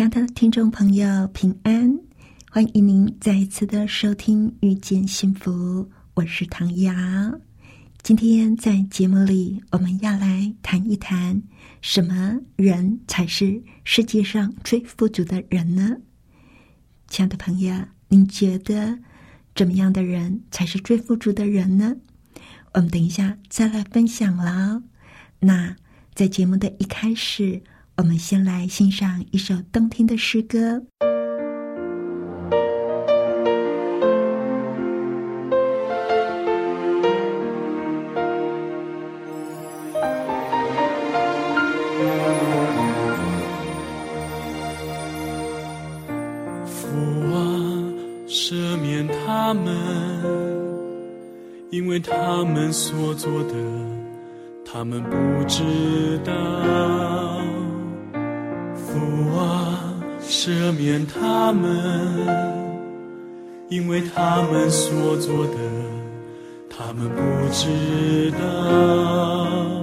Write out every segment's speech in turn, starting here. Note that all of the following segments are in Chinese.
亲爱的听众朋友，平安！欢迎您再一次的收听《遇见幸福》，我是唐瑶。今天在节目里，我们要来谈一谈，什么人才是世界上最富足的人呢？亲爱的朋友，您觉得怎么样的人才是最富足的人呢？我们等一下再来分享了。那在节目的一开始，我们先来欣赏一首动听的诗歌。因为他们所做的，他们不知道。赦免他们，因为他们所做的，他们不知道。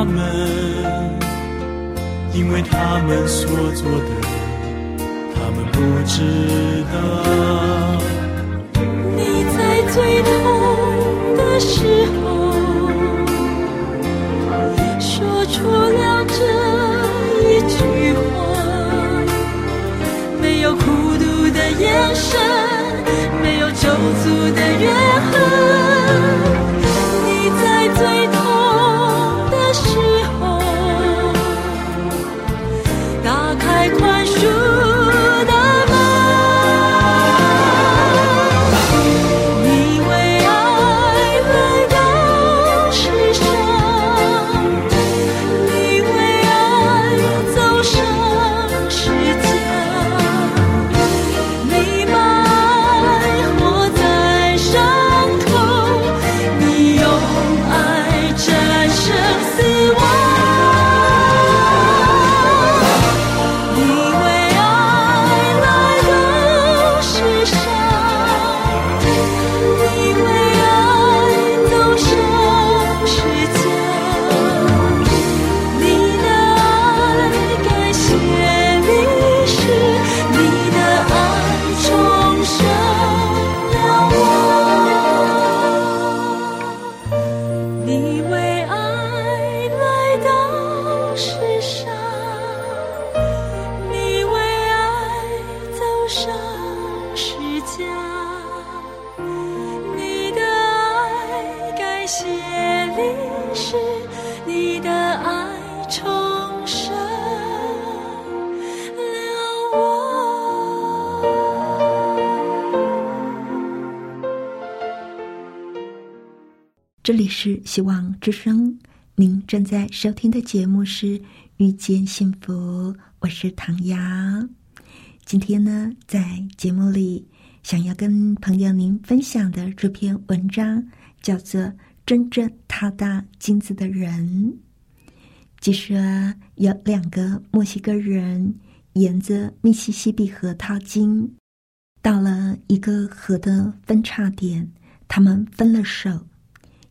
他们，因为他们所做的，他们不知道。你在最痛的时候，说出了这一句话，没有孤独的眼神，没有驻足的怨恨。你的爱重生了我这里是希望之声您正在收听的节目是遇见幸福我是唐瑶。今天呢在节目里想要跟朋友您分享的这篇文章叫做真正踏大金子的人》。据说有两个墨西哥人沿着密西西比河淘金，到了一个河的分叉点，他们分了手。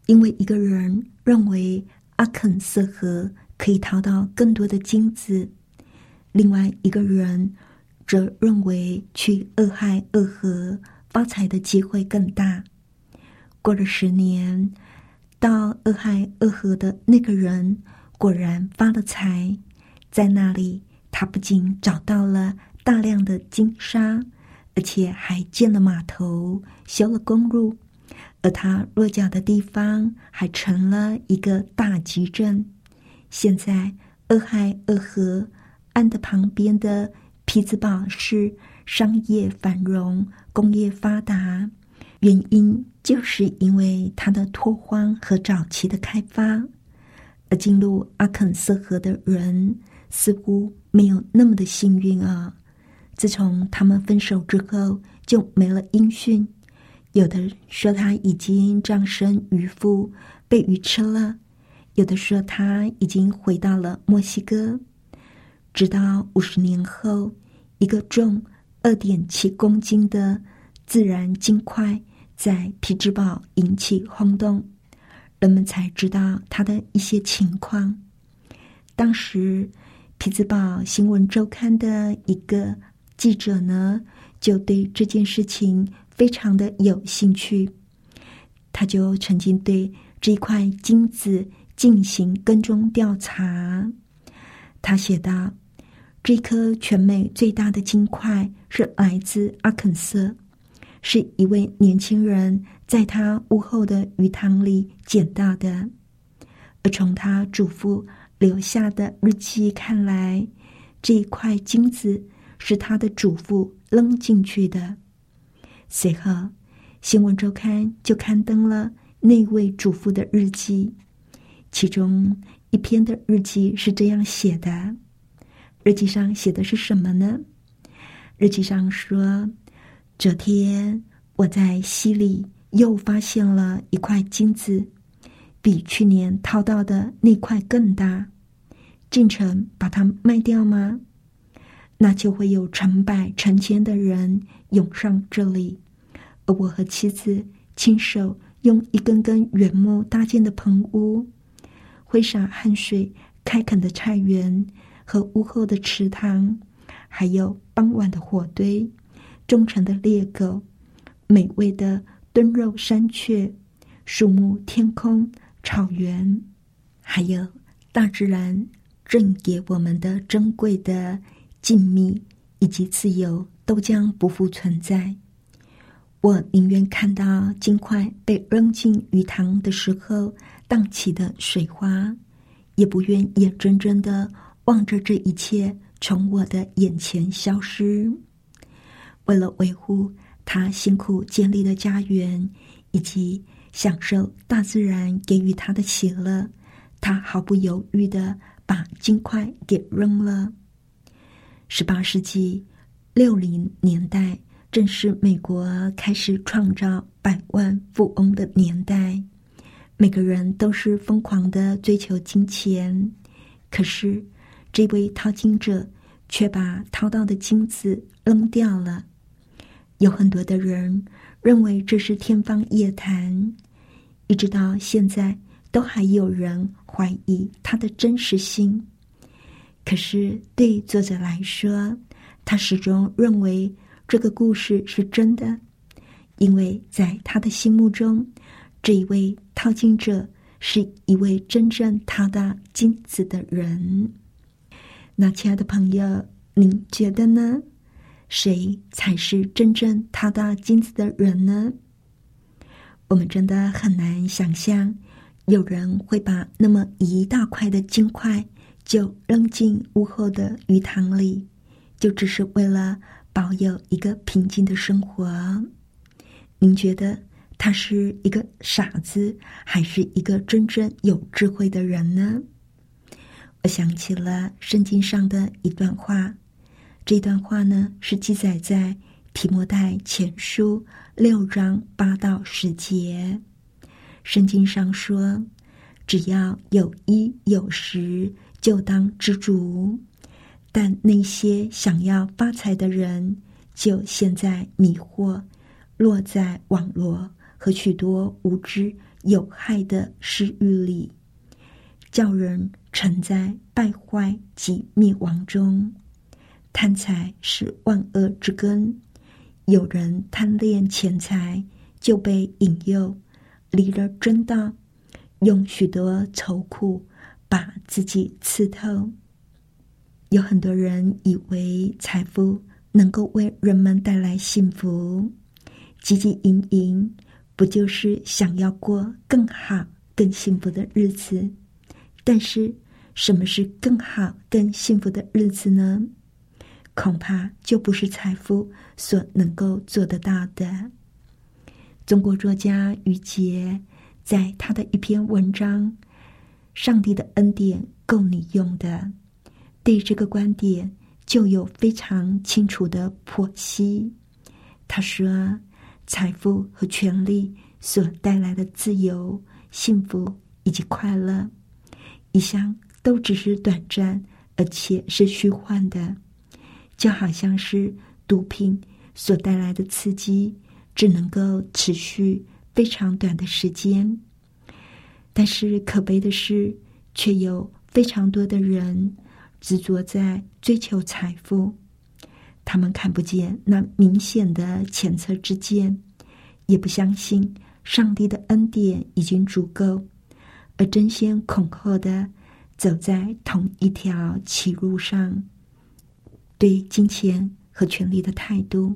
因为一个人认为阿肯色河可以淘到更多的金子，另外一个人则认为去厄亥厄河发财的机会更大。过了十年，到厄亥厄河的那个人果然发了财，在那里他不仅找到了大量的金沙，而且还建了码头，修了公路。而他落脚的地方还成了一个大集镇。现在，俄亥俄河岸的旁边的匹兹堡市商业繁荣，工业发达，原因就是因为它的拓荒和早期的开发。而进入阿肯色河的人似乎没有那么的幸运啊！自从他们分手之后，就没了音讯。有的说他已经葬身鱼腹，被鱼吃了；有的说他已经回到了墨西哥。直到五十年后，一个重二点七公斤的自然金块在皮兹堡引起轰动，人们才知道他的一些情况。当时，皮兹堡新闻周刊的一个记者呢，就对这件事情。非常的有兴趣，他就曾经对这一块金子进行跟踪调查。他写道：“这颗全美最大的金块是来自阿肯色，是一位年轻人在他屋后的鱼塘里捡到的。而从他祖父留下的日记看来，这一块金子是他的祖父扔进去的。”随后，《新闻周刊》就刊登了那位祖父的日记，其中一篇的日记是这样写的：日记上写的是什么呢？日记上说，这天我在溪里又发现了一块金子，比去年掏到的那块更大。进城把它卖掉吗？那就会有成百成千的人涌上这里，而我和妻子亲手用一根根原木搭建的棚屋，挥洒汗水开垦的菜园和屋后的池塘，还有傍晚的火堆、忠诚的猎狗、美味的炖肉山雀、树木、天空、草原，还有大自然赠给我们的珍贵的。静谧以及自由都将不复存在。我宁愿看到金块被扔进鱼塘的时候荡起的水花，也不愿眼睁睁的望着这一切从我的眼前消失。为了维护他辛苦建立的家园，以及享受大自然给予他的喜乐，他毫不犹豫的把金块给扔了。十八世纪六零年代，正是美国开始创造百万富翁的年代。每个人都是疯狂的追求金钱，可是这位淘金者却把淘到的金子扔掉了。有很多的人认为这是天方夜谭，一直到现在都还有人怀疑它的真实性。可是，对作者来说，他始终认为这个故事是真的，因为在他的心目中，这一位淘金者是一位真正淘到金子的人。那，亲爱的朋友，您觉得呢？谁才是真正淘到金子的人呢？我们真的很难想象，有人会把那么一大块的金块。就扔进屋后的鱼塘里，就只是为了保有一个平静的生活。您觉得他是一个傻子，还是一个真正有智慧的人呢？我想起了圣经上的一段话，这段话呢是记载在提摩太前书六章八到十节。圣经上说：“只要有衣有食，就当知足。但那些想要发财的人，就陷在迷惑，落在网罗和许多无知有害的私欲里，叫人。”沉在败坏及灭亡中，贪财是万恶之根。有人贪恋钱财，就被引诱离了真道，用许多愁苦把自己刺透。有很多人以为财富能够为人们带来幸福，汲汲营营，不就是想要过更好、更幸福的日子？但是，什么是更好、更幸福的日子呢？恐怕就不是财富所能够做得到的。中国作家余杰在他的一篇文章《上帝的恩典够你用的》，对这个观点就有非常清楚的剖析。他说：“财富和权力所带来的自由、幸福以及快乐，一向。”都只是短暂，而且是虚幻的，就好像是毒品所带来的刺激，只能够持续非常短的时间。但是可悲的是，却有非常多的人执着在追求财富，他们看不见那明显的前车之鉴，也不相信上帝的恩典已经足够，而争先恐后的。走在同一条歧路上，对金钱和权力的态度，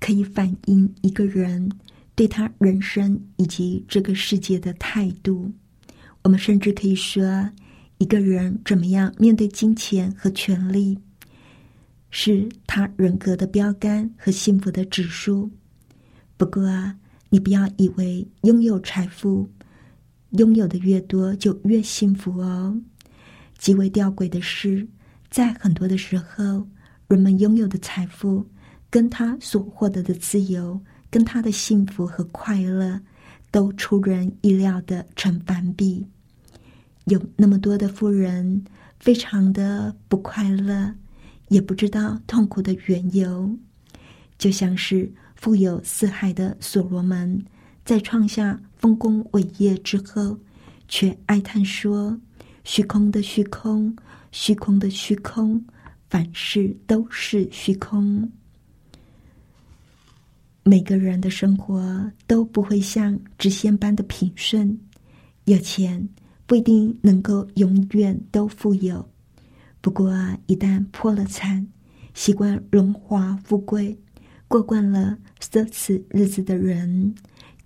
可以反映一个人对他人生以及这个世界的态度。我们甚至可以说，一个人怎么样面对金钱和权力，是他人格的标杆和幸福的指数。不过啊，你不要以为拥有财富，拥有的越多就越幸福哦。极为吊诡的是，在很多的时候，人们拥有的财富，跟他所获得的自由，跟他的幸福和快乐，都出人意料的成反比。有那么多的富人，非常的不快乐，也不知道痛苦的缘由，就像是富有四海的所罗门，在创下丰功伟业之后，却哀叹说。虚空的虚空，虚空的虚空，凡事都是虚空。每个人的生活都不会像直线般的平顺，有钱不一定能够永远都富有。不过，一旦破了产，习惯荣华富贵，过惯了奢侈日子的人，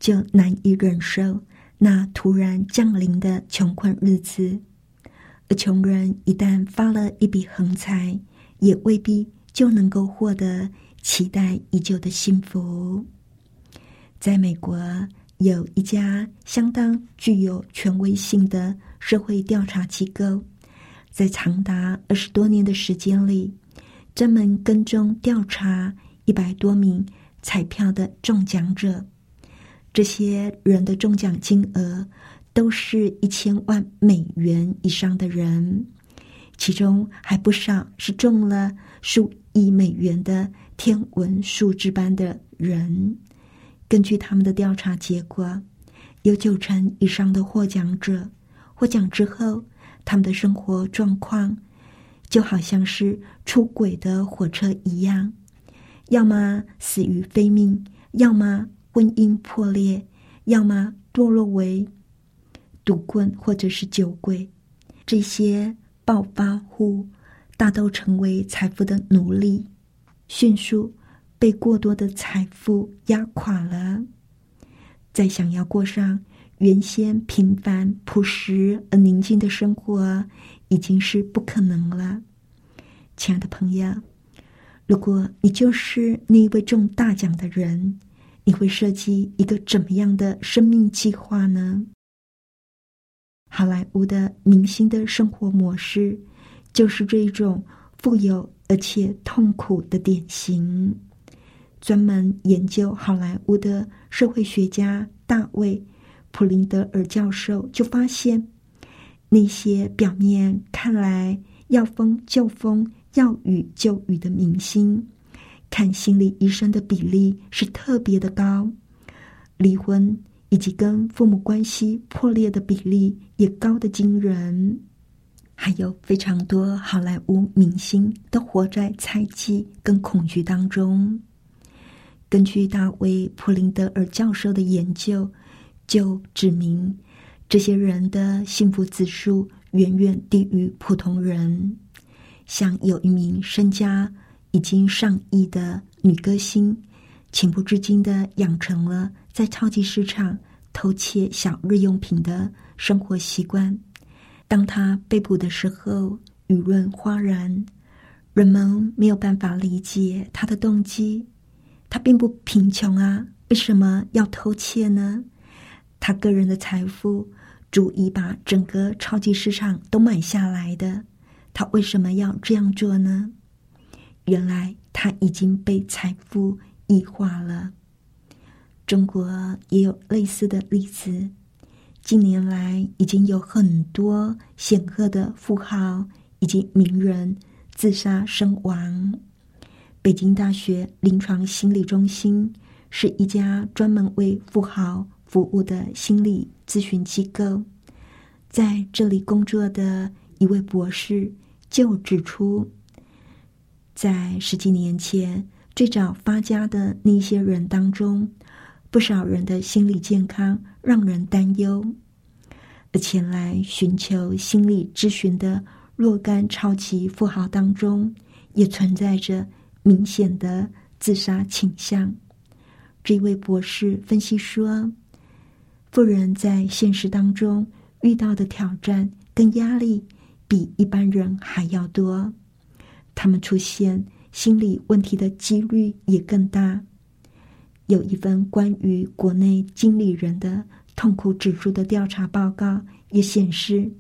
就难以忍受那突然降临的穷困日子。而穷人一旦发了一笔横财，也未必就能够获得期待已久的幸福。在美国，有一家相当具有权威性的社会调查机构，在长达二十多年的时间里，专门跟踪调查一百多名彩票的中奖者，这些人的中奖金额。都是一千万美元以上的人，其中还不少是中了数亿美元的天文数字般的人。根据他们的调查结果，有九成以上的获奖者获奖之后，他们的生活状况就好像是出轨的火车一样，要么死于非命，要么婚姻破裂，要么堕落为。赌棍或者是酒鬼，这些暴发户大都成为财富的奴隶，迅速被过多的财富压垮了。再想要过上原先平凡朴实而宁静的生活，已经是不可能了。亲爱的朋友，如果你就是那一位中大奖的人，你会设计一个怎么样的生命计划呢？好莱坞的明星的生活模式，就是这一种富有而且痛苦的典型。专门研究好莱坞的社会学家大卫·普林德尔教授就发现，那些表面看来要风就风、要雨就雨的明星。看心理医生的比例是特别的高，离婚以及跟父母关系破裂的比例也高的惊人。还有非常多好莱坞明星都活在猜忌跟恐惧当中。根据大卫·普林德尔教授的研究，就指明这些人的幸福指数远远低于普通人。像有一名身家。已经上亿的女歌星，情不自禁的养成了在超级市场偷窃小日用品的生活习惯。当他被捕的时候，舆论哗然，人们没有办法理解他的动机。他并不贫穷啊，为什么要偷窃呢？他个人的财富足以把整个超级市场都买下来的，他为什么要这样做呢？原来他已经被财富异化了。中国也有类似的例子。近年来，已经有很多显赫的富豪以及名人自杀身亡。北京大学临床心理中心是一家专门为富豪服务的心理咨询机构，在这里工作的一位博士就指出。在十几年前，最早发家的那些人当中，不少人的心理健康让人担忧。而前来寻求心理咨询的若干超级富豪当中，也存在着明显的自杀倾向。这位博士分析说，富人在现实当中遇到的挑战跟压力，比一般人还要多。他们出现心理问题的几率也更大。有一份关于国内经理人的痛苦指数的调查报告也显示，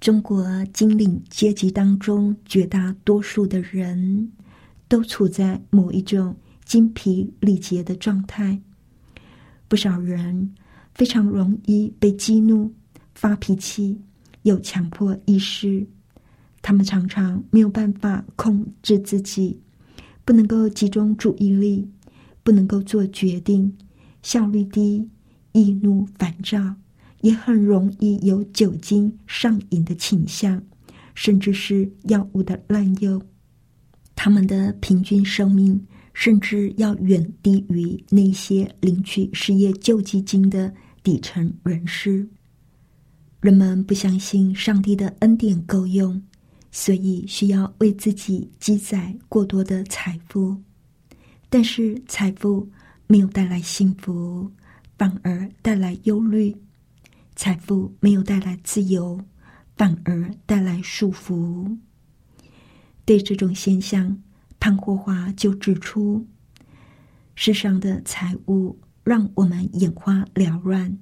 中国经理阶级当中绝大多数的人都处在某一种精疲力竭的状态。不少人非常容易被激怒、发脾气，有强迫意识。他们常常没有办法控制自己，不能够集中注意力，不能够做决定，效率低，易怒烦躁，也很容易有酒精上瘾的倾向，甚至是药物的滥用。他们的平均寿命甚至要远低于那些领取失业救济金的底层人士。人们不相信上帝的恩典够用。所以需要为自己积攒过多的财富，但是财富没有带来幸福，反而带来忧虑；财富没有带来自由，反而带来束缚。对这种现象，潘霍华就指出：世上的财物让我们眼花缭乱，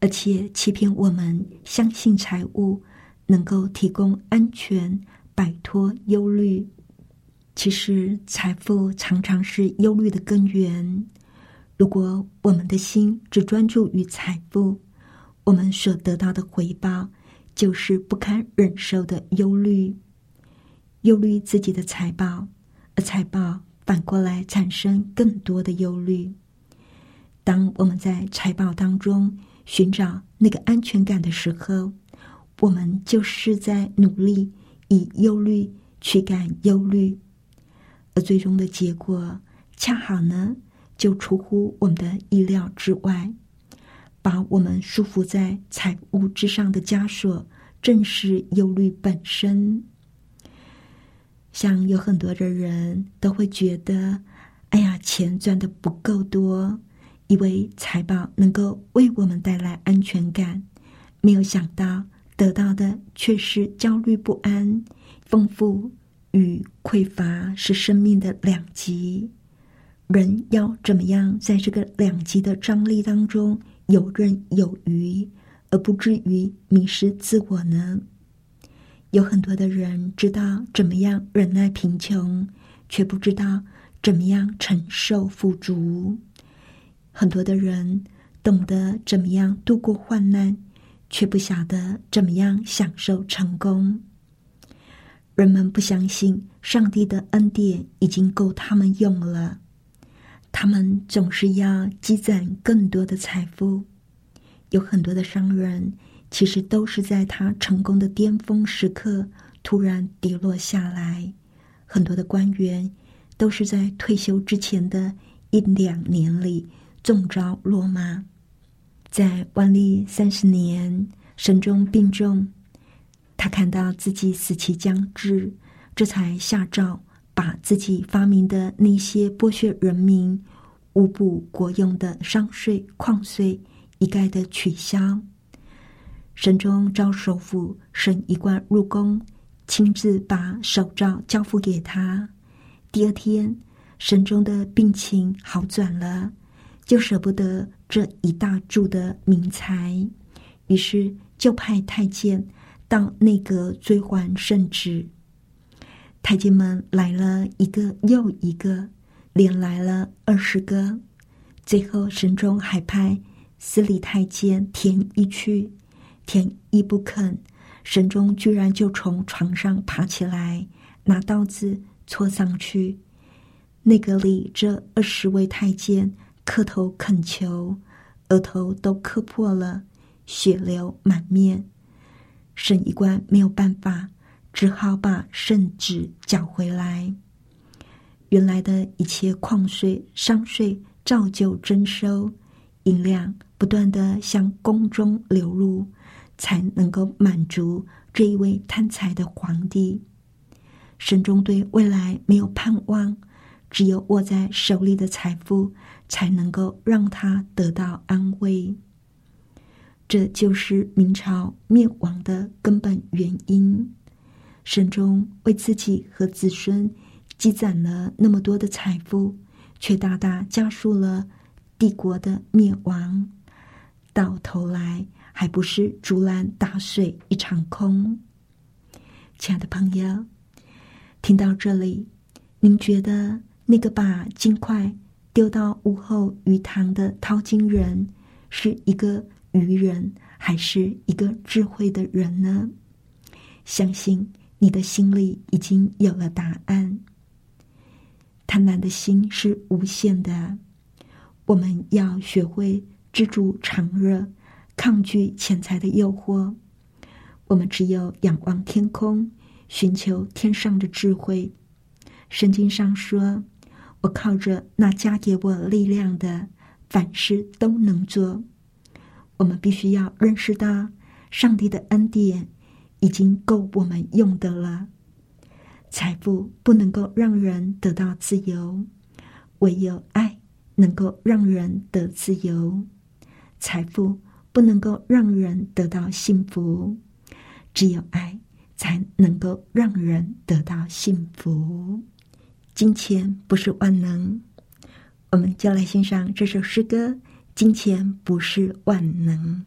而且欺骗我们相信财物。能够提供安全，摆脱忧虑。其实，财富常常是忧虑的根源。如果我们的心只专注于财富，我们所得到的回报就是不堪忍受的忧虑。忧虑自己的财宝，而财宝反过来产生更多的忧虑。当我们在财宝当中寻找那个安全感的时候，我们就是在努力以忧虑驱赶忧虑，而最终的结果恰好呢，就出乎我们的意料之外。把我们束缚在财物之上的枷锁，正是忧虑本身。像有很多的人都会觉得，哎呀，钱赚的不够多，以为财宝能够为我们带来安全感，没有想到。得到的却是焦虑不安，丰富与匮乏是生命的两极。人要怎么样在这个两极的张力当中游刃有余，而不至于迷失自我呢？有很多的人知道怎么样忍耐贫穷，却不知道怎么样承受富足；很多的人懂得怎么样度过患难，却不晓得怎么样享受成功。人们不相信上帝的恩典已经够他们用了，他们总是要积攒更多的财富。有很多的商人，其实都是在他成功的巅峰时刻突然跌落下来；很多的官员，都是在退休之前的一两年里中招落马。在万历三十年，神中病重。他看到自己死期将至，这才下诏把自己发明的那些剥削人民、无补国用的商税、矿税一概的取消。神宗召首府沈一贯入宫，亲自把手诏交付给他。第二天，神宗的病情好转了，就舍不得这一大柱的名财，于是就派太监。到内阁追还圣旨，太监们来了一个又一个，连来了二十个。最后，神中还派司礼太监田一去，田一不肯，神中居然就从床上爬起来，拿刀子戳上去。内阁里这二十位太监磕头恳求，额头都磕破了，血流满面。沈一官没有办法，只好把圣旨缴回来。原来的一切矿税、商税照旧征收，银两不断的向宫中流入，才能够满足这一位贪财的皇帝。神中对未来没有盼望，只有握在手里的财富，才能够让他得到安慰。这就是明朝灭亡的根本原因。神宗为自己和子孙积攒了那么多的财富，却大大加速了帝国的灭亡。到头来，还不是竹篮打水一场空。亲爱的朋友，听到这里，您觉得那个把金块丢到屋后鱼塘的淘金人是一个？愚人还是一个智慧的人呢？相信你的心里已经有了答案。贪婪的心是无限的，我们要学会知足常乐，抗拒钱财的诱惑。我们只有仰望天空，寻求天上的智慧。圣经上说：“我靠着那加给我力量的，凡事都能做。”我们必须要认识到，上帝的恩典已经够我们用的了。财富不能够让人得到自由，唯有爱能够让人得自由。财富不能够让人得到幸福，只有爱才能够让人得到幸福。金钱不是万能，我们就来欣赏这首诗歌。金钱不是万能。